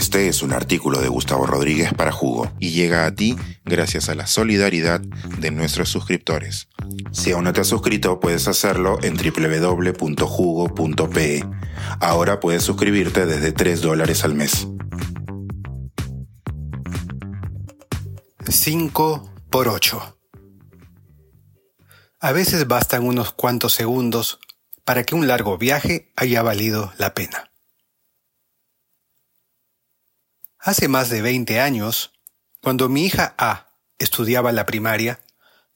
Este es un artículo de Gustavo Rodríguez para Jugo y llega a ti gracias a la solidaridad de nuestros suscriptores. Si aún no te has suscrito, puedes hacerlo en www.jugo.pe. Ahora puedes suscribirte desde 3 dólares al mes. 5 por 8 A veces bastan unos cuantos segundos para que un largo viaje haya valido la pena. Hace más de 20 años, cuando mi hija A estudiaba la primaria,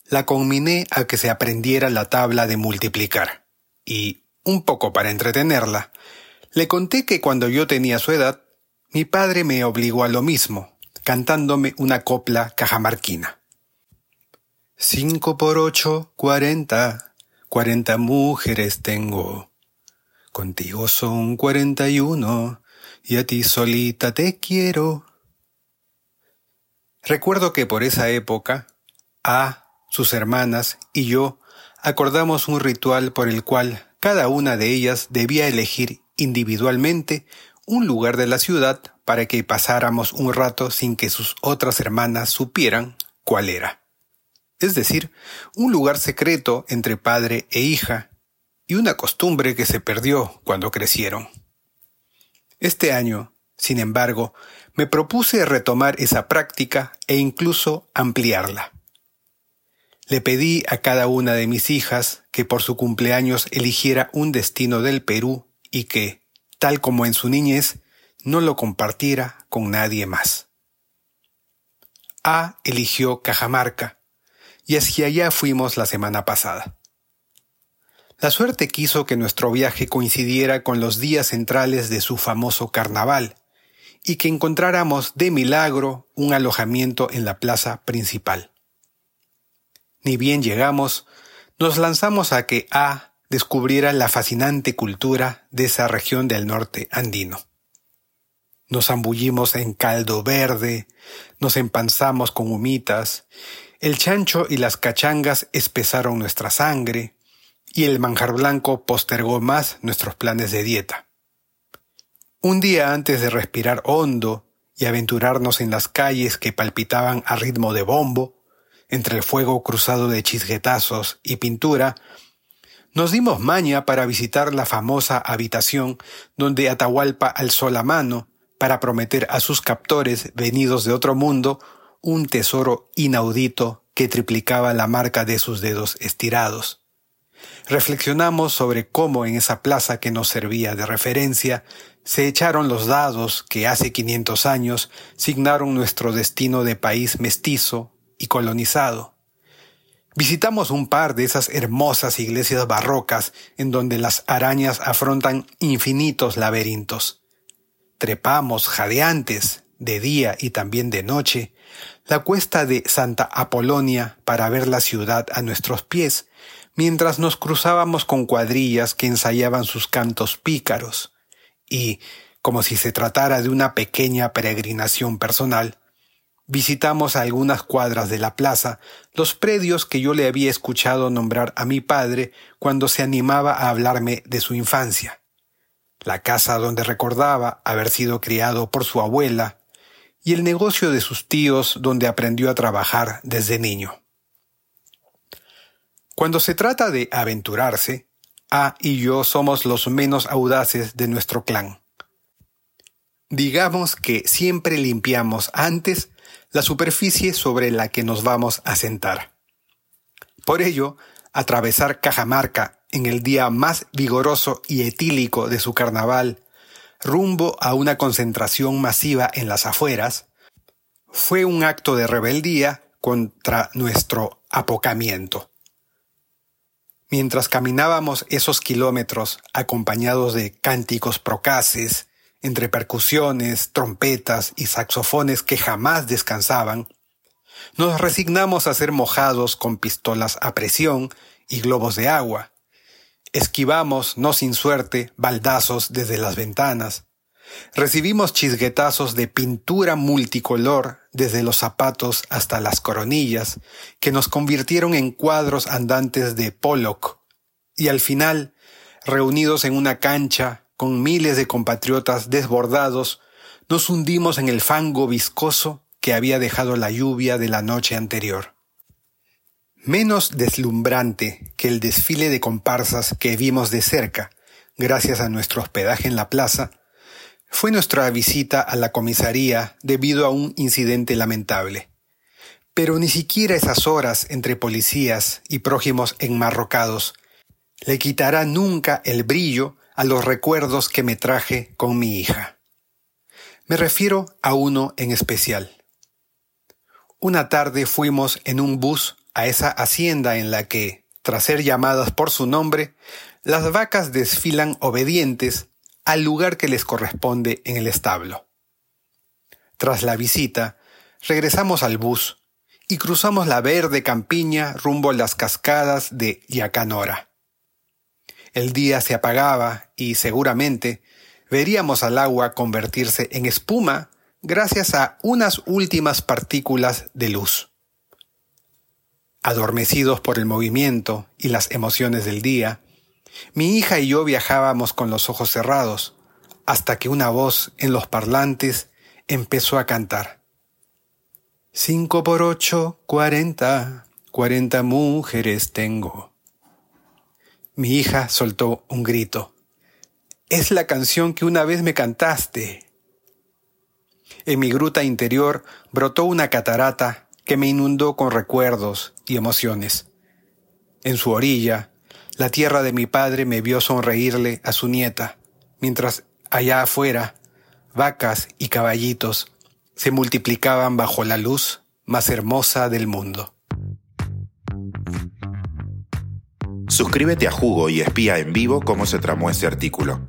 la conminé a que se aprendiera la tabla de multiplicar. Y, un poco para entretenerla, le conté que cuando yo tenía su edad, mi padre me obligó a lo mismo, cantándome una copla cajamarquina. Cinco por ocho, cuarenta, cuarenta mujeres tengo. Contigo son cuarenta y uno, y a ti solita te quiero. Recuerdo que por esa época, A, sus hermanas y yo acordamos un ritual por el cual cada una de ellas debía elegir individualmente un lugar de la ciudad para que pasáramos un rato sin que sus otras hermanas supieran cuál era. Es decir, un lugar secreto entre padre e hija, y una costumbre que se perdió cuando crecieron. Este año, sin embargo, me propuse retomar esa práctica e incluso ampliarla. Le pedí a cada una de mis hijas que por su cumpleaños eligiera un destino del Perú y que, tal como en su niñez, no lo compartiera con nadie más. A eligió Cajamarca, y hacia allá fuimos la semana pasada. La suerte quiso que nuestro viaje coincidiera con los días centrales de su famoso carnaval y que encontráramos de milagro un alojamiento en la plaza principal. Ni bien llegamos, nos lanzamos a que A descubriera la fascinante cultura de esa región del norte andino. Nos zambullimos en caldo verde, nos empanzamos con humitas, el chancho y las cachangas espesaron nuestra sangre, y el manjar blanco postergó más nuestros planes de dieta. Un día antes de respirar hondo y aventurarnos en las calles que palpitaban a ritmo de bombo, entre el fuego cruzado de chisguetazos y pintura, nos dimos maña para visitar la famosa habitación donde Atahualpa alzó la mano para prometer a sus captores venidos de otro mundo un tesoro inaudito que triplicaba la marca de sus dedos estirados reflexionamos sobre cómo en esa plaza que nos servía de referencia se echaron los dados que hace 500 años signaron nuestro destino de país mestizo y colonizado. Visitamos un par de esas hermosas iglesias barrocas en donde las arañas afrontan infinitos laberintos. Trepamos jadeantes, de día y también de noche, la cuesta de Santa Apolonia para ver la ciudad a nuestros pies, mientras nos cruzábamos con cuadrillas que ensayaban sus cantos pícaros, y, como si se tratara de una pequeña peregrinación personal, visitamos a algunas cuadras de la plaza los predios que yo le había escuchado nombrar a mi padre cuando se animaba a hablarme de su infancia, la casa donde recordaba haber sido criado por su abuela, y el negocio de sus tíos donde aprendió a trabajar desde niño. Cuando se trata de aventurarse, A y yo somos los menos audaces de nuestro clan. Digamos que siempre limpiamos antes la superficie sobre la que nos vamos a sentar. Por ello, atravesar Cajamarca en el día más vigoroso y etílico de su carnaval, rumbo a una concentración masiva en las afueras, fue un acto de rebeldía contra nuestro apocamiento. Mientras caminábamos esos kilómetros acompañados de cánticos procaces, entre percusiones, trompetas y saxofones que jamás descansaban, nos resignamos a ser mojados con pistolas a presión y globos de agua. Esquivamos, no sin suerte, baldazos desde las ventanas, Recibimos chisguetazos de pintura multicolor desde los zapatos hasta las coronillas, que nos convirtieron en cuadros andantes de Pollock. Y al final, reunidos en una cancha con miles de compatriotas desbordados, nos hundimos en el fango viscoso que había dejado la lluvia de la noche anterior. Menos deslumbrante que el desfile de comparsas que vimos de cerca, gracias a nuestro hospedaje en la plaza, fue nuestra visita a la comisaría debido a un incidente lamentable. Pero ni siquiera esas horas entre policías y prójimos enmarrocados le quitará nunca el brillo a los recuerdos que me traje con mi hija. Me refiero a uno en especial. Una tarde fuimos en un bus a esa hacienda en la que, tras ser llamadas por su nombre, las vacas desfilan obedientes al lugar que les corresponde en el establo. Tras la visita, regresamos al bus y cruzamos la verde campiña rumbo a las cascadas de Yacanora. El día se apagaba y seguramente veríamos al agua convertirse en espuma gracias a unas últimas partículas de luz. Adormecidos por el movimiento y las emociones del día, mi hija y yo viajábamos con los ojos cerrados, hasta que una voz en los parlantes empezó a cantar. Cinco por ocho, cuarenta, cuarenta mujeres tengo. Mi hija soltó un grito. Es la canción que una vez me cantaste. En mi gruta interior brotó una catarata que me inundó con recuerdos y emociones. En su orilla, la tierra de mi padre me vio sonreírle a su nieta, mientras allá afuera, vacas y caballitos se multiplicaban bajo la luz más hermosa del mundo. Suscríbete a Jugo y espía en vivo cómo se tramó este artículo.